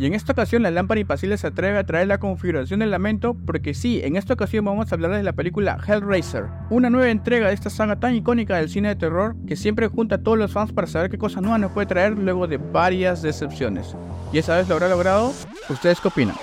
Y en esta ocasión la lámpara impasible se atreve a traer la configuración del lamento porque sí, en esta ocasión vamos a hablar de la película Hellraiser, una nueva entrega de esta saga tan icónica del cine de terror que siempre junta a todos los fans para saber qué cosas nuevas nos puede traer luego de varias decepciones. ¿Y esa vez lo habrá logrado? ¿Ustedes qué opinan?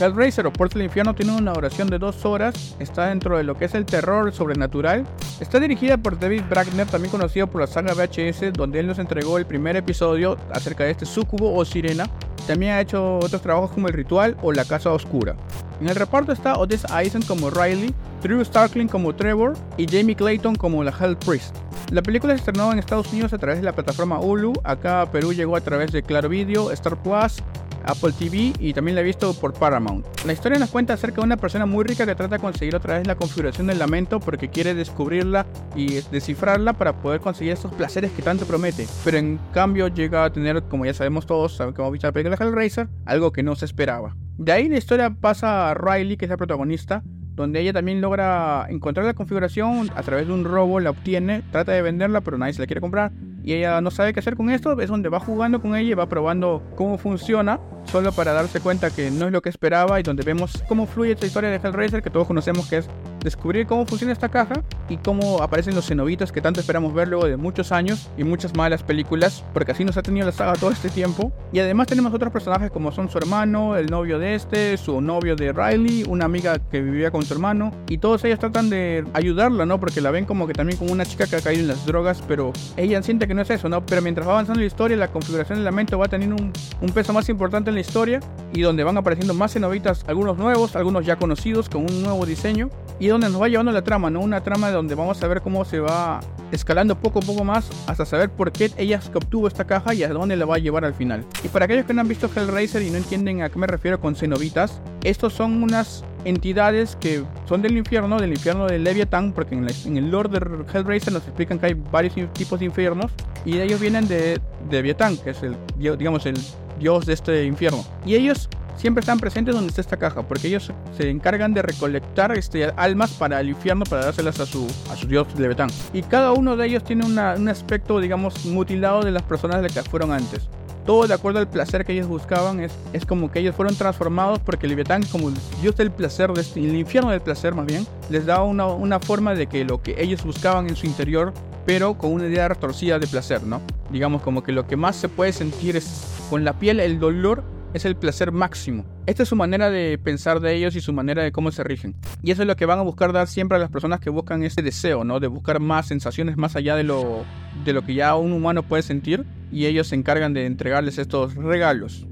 Hellraiser o Puerto del Infierno tiene una duración de dos horas, está dentro de lo que es el terror sobrenatural. Está dirigida por David Brackner, también conocido por la saga VHS, donde él nos entregó el primer episodio acerca de este sucubo o sirena. También ha hecho otros trabajos como El Ritual o La Casa Oscura. En el reparto está Odessa Eisen como Riley, Drew Starkling como Trevor y Jamie Clayton como la Hell Priest. La película se estrenó en Estados Unidos a través de la plataforma Hulu, acá a Perú llegó a través de Claro Video, Star Plus Apple TV y también la he visto por Paramount. La historia nos cuenta acerca de una persona muy rica que trata de conseguir otra vez la configuración del lamento porque quiere descubrirla y descifrarla para poder conseguir esos placeres que tanto promete. Pero en cambio llega a tener, como ya sabemos todos, que hemos visto la película Hellraiser, algo que no se esperaba. De ahí la historia pasa a Riley, que es la protagonista, donde ella también logra encontrar la configuración a través de un robo, la obtiene, trata de venderla, pero nadie se la quiere comprar y ella no sabe qué hacer con esto, es donde va jugando con ella y va probando cómo funciona, solo para darse cuenta que no es lo que esperaba y donde vemos cómo fluye esta historia de Hellraiser que todos conocemos que es descubrir cómo funciona esta caja y cómo aparecen los cenobitas que tanto esperamos ver luego de muchos años y muchas malas películas, porque así nos ha tenido la saga todo este tiempo. Y además tenemos otros personajes como son su hermano, el novio de este, su novio de Riley, una amiga que vivía con su hermano, y todos ellos tratan de ayudarla, ¿no? Porque la ven como que también como una chica que ha caído en las drogas, pero ella siente que no es eso, ¿no? Pero mientras va avanzando la historia, la configuración del lamento va teniendo un, un, peso más importante en la historia y donde van apareciendo más cenobitas, algunos nuevos, algunos ya conocidos, con un nuevo diseño y donde nos va llevando la trama, ¿no? Una trama donde vamos a ver cómo se va escalando poco a poco más hasta saber por qué ella obtuvo esta caja y a dónde la va a llevar al final. Y para aquellos que no han visto Hellraiser y no entienden a qué me refiero con cenobitas, estos son unas entidades que son del infierno, del infierno de Leviathan, porque en, el lore de Hellraiser nos explican que hay varios tipos de infiernos y ellos vienen de, de Leviathan, que es el, digamos, el dios de este infierno. Y ellos siempre están presentes donde está esta caja, porque ellos se encargan de recolectar este, almas para el infierno, para dárselas a su, a su dios Leviatán. Y cada uno de ellos tiene un aspecto, digamos, mutilado de las personas de las que fueron antes todo de acuerdo al placer que ellos buscaban. Es, es como que ellos fueron transformados porque Leviatán, como dios del placer, este, el infierno del placer más bien, les daba una, una, forma de que lo que ellos buscaban en su interior, pero con una idea retorcida de placer, ¿no? Digamos como que lo que más se puede sentir es con la piel el dolor es el placer máximo. Esta es su manera de pensar de ellos y su manera de cómo se rigen. Y eso es lo que van a buscar dar siempre a las personas que buscan ese deseo, ¿no? De buscar más sensaciones más allá de lo, de lo que ya un humano puede sentir. Y ellos se encargan de entregarles estos regalos.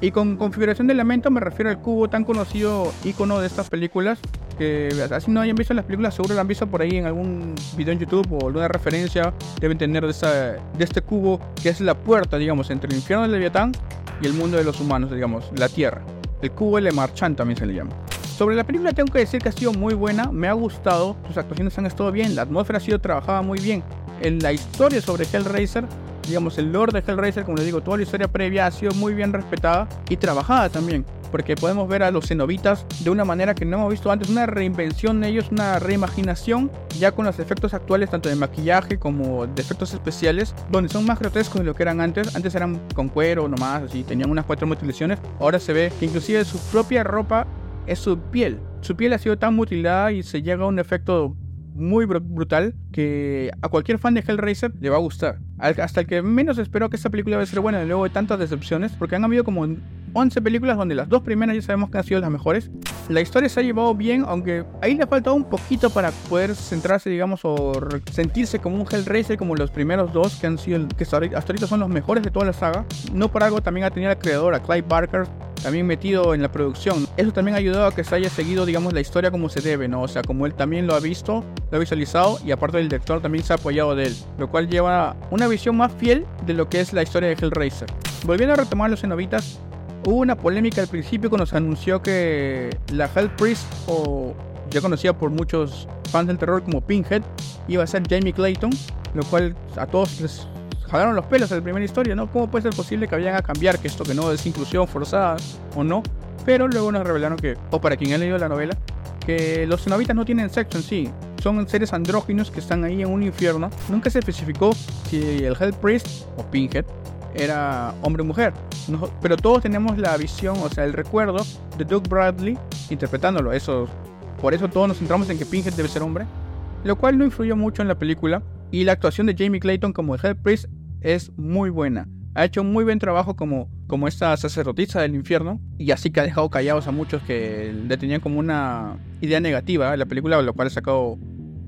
Y con configuración de elemento me refiero al cubo tan conocido icono de estas películas que así no hayan visto las películas seguro lo han visto por ahí en algún video en YouTube o alguna referencia deben tener de, esa, de este cubo que es la puerta digamos entre el infierno del Leviatán y el mundo de los humanos, digamos, la Tierra. El cubo L Marchand también se le llama. Sobre la película tengo que decir que ha sido muy buena, me ha gustado, sus actuaciones han estado bien, la atmósfera ha sido trabajada muy bien. En la historia sobre Hellraiser, digamos, el lore de Hellraiser, como les digo, toda la historia previa ha sido muy bien respetada y trabajada también porque podemos ver a los cenobitas de una manera que no hemos visto antes, una reinvención de ellos, una reimaginación, ya con los efectos actuales, tanto de maquillaje como de efectos especiales, donde son más grotescos de lo que eran antes. Antes eran con cuero nomás, así, tenían unas cuatro mutilaciones. Ahora se ve que inclusive su propia ropa es su piel. Su piel ha sido tan mutilada y se llega a un efecto muy brutal que a cualquier fan de Hellraiser le va a gustar. Hasta el que menos espero que esta película va a ser buena luego de tantas decepciones, porque han habido como 11 películas donde las dos primeras ya sabemos que han sido las mejores. La historia se ha llevado bien, aunque ahí le ha faltado un poquito para poder centrarse, digamos, o sentirse como un Hellraiser como los primeros dos que han sido, que hasta ahorita son los mejores de toda la saga. No por algo también ha tenido la creadora, Clive Barker, también metido en la producción. Eso también ha ayudado a que se haya seguido, digamos, la historia como se debe, ¿no? O sea, como él también lo ha visto, lo ha visualizado y aparte del director también se ha apoyado de él, lo cual lleva una visión más fiel de lo que es la historia de Hellraiser. Volviendo a retomar los cenobitas, hubo una polémica al principio cuando se anunció que la Hell Priest, o ya conocida por muchos fans del terror como Pinhead, iba a ser Jamie Clayton, lo cual a todos les jalaron los pelos en la primera historia, ¿no? ¿Cómo puede ser posible que vayan a cambiar que esto que no es inclusión forzada o no? Pero luego nos revelaron que, o para quien ha leído la novela, que los cenobitas no tienen sexo en sí. son seres andróginos que están ahí en un infierno. Nunca se especificó si el Hell Priest o Pinhead era hombre o mujer. Pero todos tenemos la visión, o sea, el recuerdo de Doug Bradley interpretándolo. Eso, por eso todos nos centramos en que Pinhead debe ser hombre. Lo cual no influyó mucho en la película. Y la actuación de Jamie Clayton como el Hell Priest es muy buena. Ha hecho un muy buen trabajo como, como esta sacerdotisa del infierno. Y así que ha dejado callados a muchos que le tenían como una idea negativa de la película, lo cual ha sacado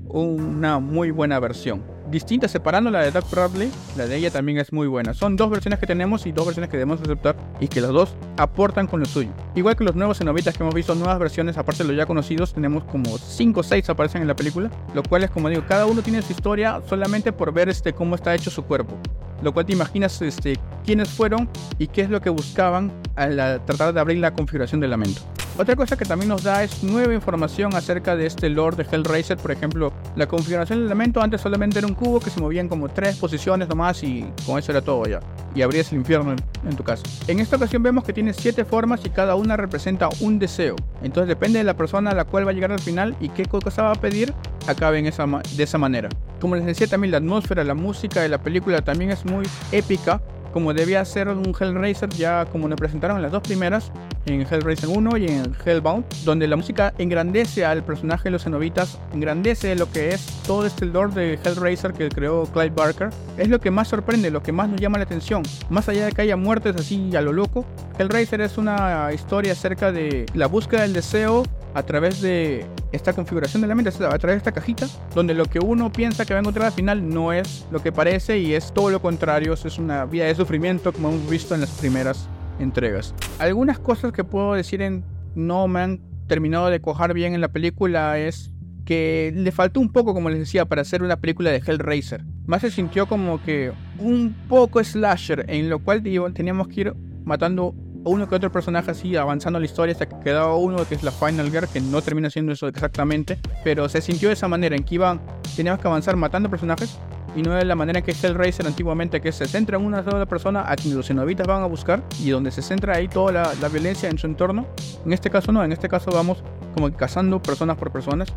una muy buena versión distinta, separando la de Doug Bradley, la de ella también es muy buena. Son dos versiones que tenemos y dos versiones que debemos aceptar y que los dos aportan con lo suyo. Igual que los nuevos cenobitas que hemos visto, nuevas versiones, aparte de los ya conocidos, tenemos como 5 o 6 aparecen en la película, lo cual es como digo, cada uno tiene su historia solamente por ver este, cómo está hecho su cuerpo. Lo cual te imaginas este, quiénes fueron y qué es lo que buscaban al tratar de abrir la configuración del lamento. Otra cosa que también nos da es nueva información acerca de este Lord de Hellraiser. Por ejemplo, la configuración del elemento antes solamente era un cubo que se movía en como tres posiciones nomás y con eso era todo ya. Y abrías el infierno en, tu casa. En esta ocasión vemos que tiene siete formas y cada una representa un deseo. Entonces depende de la persona a la cual va a llegar al final y qué cosa va a pedir, acabe esa, de esa manera. Como les decía también la atmósfera, la música de la película también es muy épica como debía ser un Hellraiser, ya como nos presentaron en las dos primeras, en Hellraiser 1 y en Hellbound, donde la música engrandece al personaje de los cenobitas, engrandece lo que es todo este lore de Hellraiser que creó Clive Barker. Es lo que más sorprende, lo que más nos llama la atención. Más allá de que haya muertes así a lo loco, Hellraiser es una historia acerca de la búsqueda del deseo a través de esta configuración de la mente, a través de esta cajita, donde lo que uno piensa que va a encontrar al final no es lo que parece y es todo lo contrario, es una vida de sufrimiento como hemos visto en las primeras entregas. Algunas cosas que puedo decir en no me han terminado de cojar bien en la película es que le faltó un poco, como les decía, para hacer una película de Hellraiser. Más se sintió como que un poco slasher, en lo cual teníamos que ir matando uno que otro personaje así avanzando la historia hasta que quedaba uno que es la Final Girl, que no termina siendo eso exactamente, pero se sintió de esa manera, en que iban, teníamos que avanzar matando personajes y no de la manera que es el Racer antiguamente, que se centra en una sola persona a quien los cenobitas van a buscar y donde se centra ahí toda la, la, violencia en su entorno. En este caso no, en este caso vamos como cazando personas por personas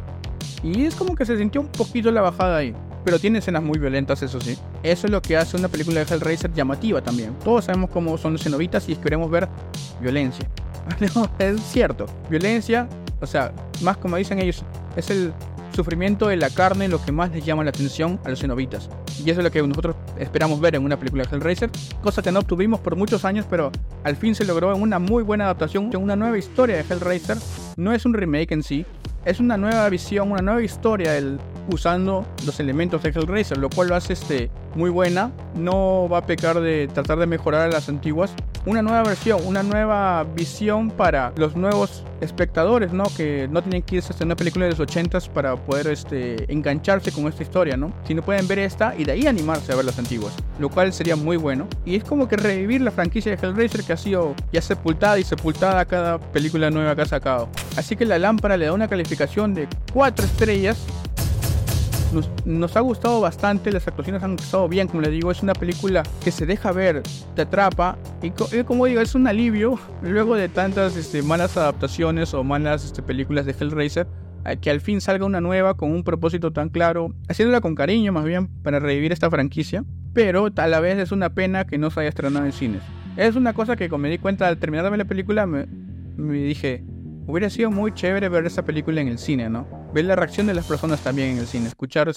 y es como que se sintió un poquito la bajada ahí pero tiene escenas muy violentas, eso sí. Eso es lo que hace una película de Hellraiser llamativa también. Todos sabemos cómo son los cenobitas y queremos ver violencia. es cierto, violencia, o sea, más como dicen ellos, es el sufrimiento de la carne lo que más les llama la atención a los cenobitas. Y eso es lo que nosotros esperamos ver en una película de Hellraiser, cosa que no obtuvimos por muchos años, pero al fin se logró en una muy buena adaptación, una nueva historia de Hellraiser. No es un remake en sí, es una nueva visión, una nueva historia el, usando los elementos de Hellraiser, lo cual lo hace este, muy buena. No va a pecar de tratar de mejorar a las antiguas. Una nueva versión, una nueva visión para los nuevos espectadores, ¿no? Que no tienen que irse a una película de los 80s para poder este, engancharse con esta historia, ¿no? Sino pueden ver esta y de ahí animarse a ver las antiguas, lo cual sería muy bueno. Y es como que revivir la franquicia de Hellraiser que ha sido ya sepultada y sepultada cada película nueva que ha sacado. Así que la lámpara le da una calificación de 4 estrellas nos, ha gustado bastante, las actuaciones han estado bien, como les digo, es una película que se deja ver, te atrapa y, como digo, es un alivio luego de tantas este, malas adaptaciones o malas este, películas de Hellraiser que al fin salga una nueva con un propósito tan claro, haciéndola con cariño más bien para revivir esta franquicia, pero a la vez es una pena que no se haya estrenado en cines. Es una cosa que como me di cuenta al terminar de ver la película me, dije, hubiera sido muy chévere ver esta película en el cine, ¿no? Ver la reacción de las personas también en el cine, escuchar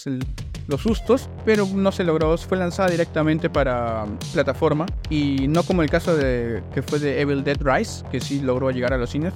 los sustos, pero no se logró, fue lanzada directamente para um, plataforma y no como el caso de que fue de Evil Dead Rise, que sí logró llegar a los cines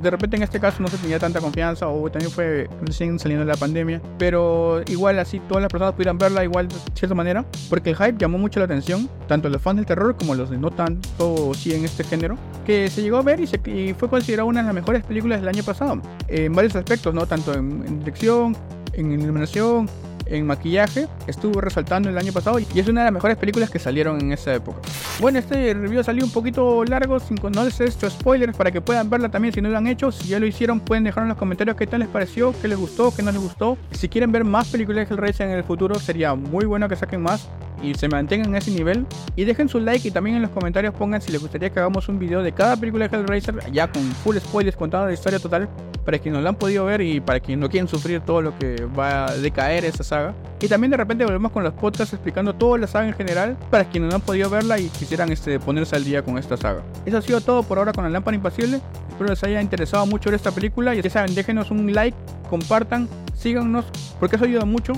de repente en este caso no se tenía tanta confianza o también fue recién saliendo de la pandemia, pero igual así todas las personas pudieran verla igual de cierta manera, porque el hype llamó mucho la atención, tanto los fans del terror como los de no tanto sí en este género, que se llegó a ver y, se, fue considerada una de las mejores películas del año pasado, en varios aspectos, ¿no? Tanto en, en dirección, en iluminación, en maquillaje estuvo resaltando el año pasado y es una de las mejores películas que salieron en esa época. Bueno, este review salió un poquito largo, sin, he hecho spoilers para que puedan verla también si no lo han hecho. Si ya lo hicieron, pueden dejar en los comentarios qué tal les pareció, qué les gustó, qué no les gustó. Si quieren ver más películas de Hellraiser en el futuro, sería muy bueno que saquen más y se mantengan en ese nivel. Y dejen su like y también en los comentarios pongan si les gustaría que hagamos un video de cada película de Hellraiser, ya con full spoilers contando la historia total para quienes no la han podido ver y para quienes no quieren sufrir todo lo que va a decaer esa saga. Y también de repente volvemos con los podcasts explicando toda la saga en general para quienes no han podido verla y quisieran este, ponerse al día con esta saga. Eso ha sido todo por ahora con la lámpara impasible. Espero les haya interesado mucho ver esta película y ya saben, déjenos un like, compartan, síganos porque eso ayuda mucho.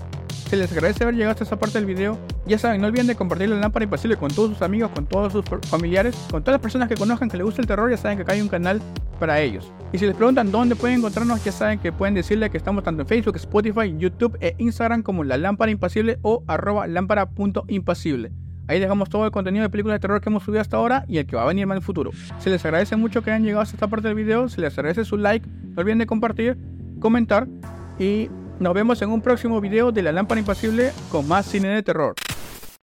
Se les agradece haber llegado hasta esta parte del video. Ya saben, no olviden de compartir la lámpara impasible con todos sus amigos, con todos sus familiares, con todas las personas que conozcan que les gusta el terror. Ya saben que acá hay un canal para ellos. Y si les preguntan dónde pueden encontrarnos, ya saben que pueden decirle que estamos tanto en Facebook, Spotify, YouTube e Instagram como la lámpara impasible o arroba lámpara.impasible. Ahí dejamos todo el contenido de películas de terror que hemos subido hasta ahora y el que va a venir más en el futuro. Se les agradece mucho que hayan llegado hasta esta parte del video, se les agradece su like, no olviden de compartir, comentar y nos vemos en un próximo video de la lámpara impasible con más cine de terror.